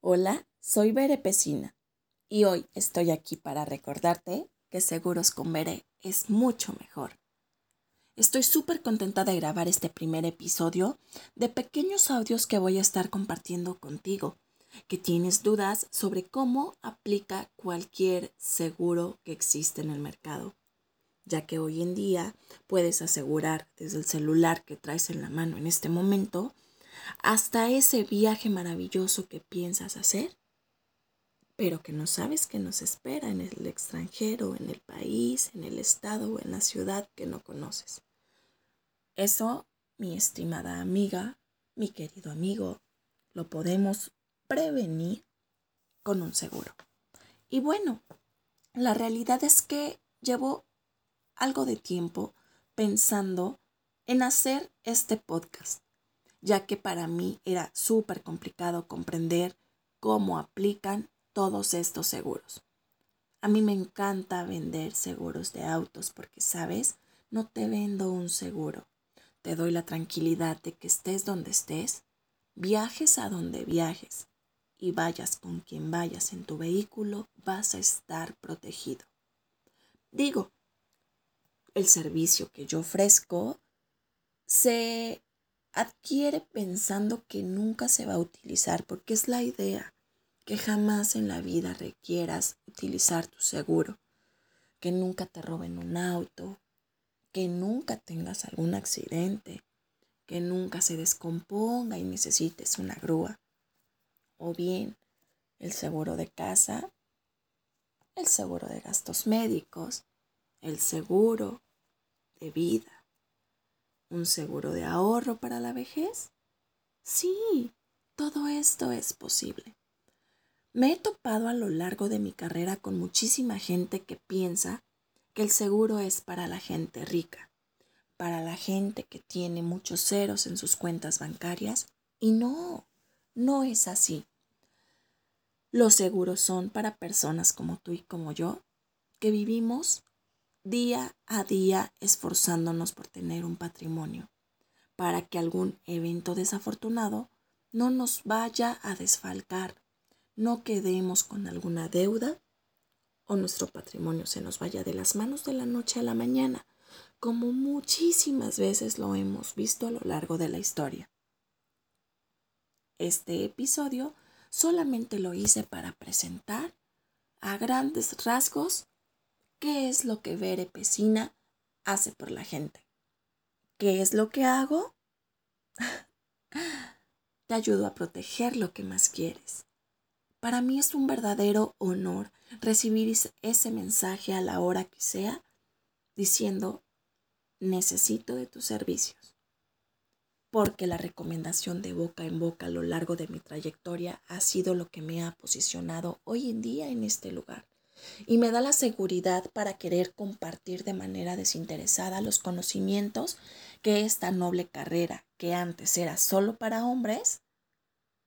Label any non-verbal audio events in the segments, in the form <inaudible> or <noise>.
Hola, soy Bere Pesina y hoy estoy aquí para recordarte que Seguros con Bere es mucho mejor. Estoy súper contenta de grabar este primer episodio de pequeños audios que voy a estar compartiendo contigo, que tienes dudas sobre cómo aplica cualquier seguro que existe en el mercado, ya que hoy en día puedes asegurar desde el celular que traes en la mano en este momento hasta ese viaje maravilloso que piensas hacer, pero que no sabes que nos espera en el extranjero, en el país, en el estado o en la ciudad que no conoces. Eso, mi estimada amiga, mi querido amigo, lo podemos prevenir con un seguro. Y bueno, la realidad es que llevo algo de tiempo pensando en hacer este podcast ya que para mí era súper complicado comprender cómo aplican todos estos seguros. A mí me encanta vender seguros de autos porque, sabes, no te vendo un seguro. Te doy la tranquilidad de que estés donde estés, viajes a donde viajes y vayas con quien vayas en tu vehículo, vas a estar protegido. Digo, el servicio que yo ofrezco se adquiere pensando que nunca se va a utilizar, porque es la idea, que jamás en la vida requieras utilizar tu seguro, que nunca te roben un auto, que nunca tengas algún accidente, que nunca se descomponga y necesites una grúa, o bien el seguro de casa, el seguro de gastos médicos, el seguro de vida ¿Un seguro de ahorro para la vejez? Sí, todo esto es posible. Me he topado a lo largo de mi carrera con muchísima gente que piensa que el seguro es para la gente rica, para la gente que tiene muchos ceros en sus cuentas bancarias, y no, no es así. Los seguros son para personas como tú y como yo, que vivimos día a día esforzándonos por tener un patrimonio, para que algún evento desafortunado no nos vaya a desfalcar, no quedemos con alguna deuda o nuestro patrimonio se nos vaya de las manos de la noche a la mañana, como muchísimas veces lo hemos visto a lo largo de la historia. Este episodio solamente lo hice para presentar a grandes rasgos ¿Qué es lo que Bere Pesina hace por la gente? ¿Qué es lo que hago? <laughs> Te ayudo a proteger lo que más quieres. Para mí es un verdadero honor recibir ese mensaje a la hora que sea diciendo, necesito de tus servicios. Porque la recomendación de boca en boca a lo largo de mi trayectoria ha sido lo que me ha posicionado hoy en día en este lugar y me da la seguridad para querer compartir de manera desinteresada los conocimientos que esta noble carrera, que antes era solo para hombres,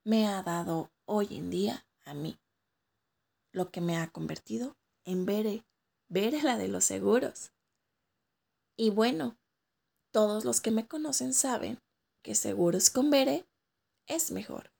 me ha dado hoy en día a mí, lo que me ha convertido en Bere, Bere la de los seguros. Y bueno, todos los que me conocen saben que seguros con Bere es mejor.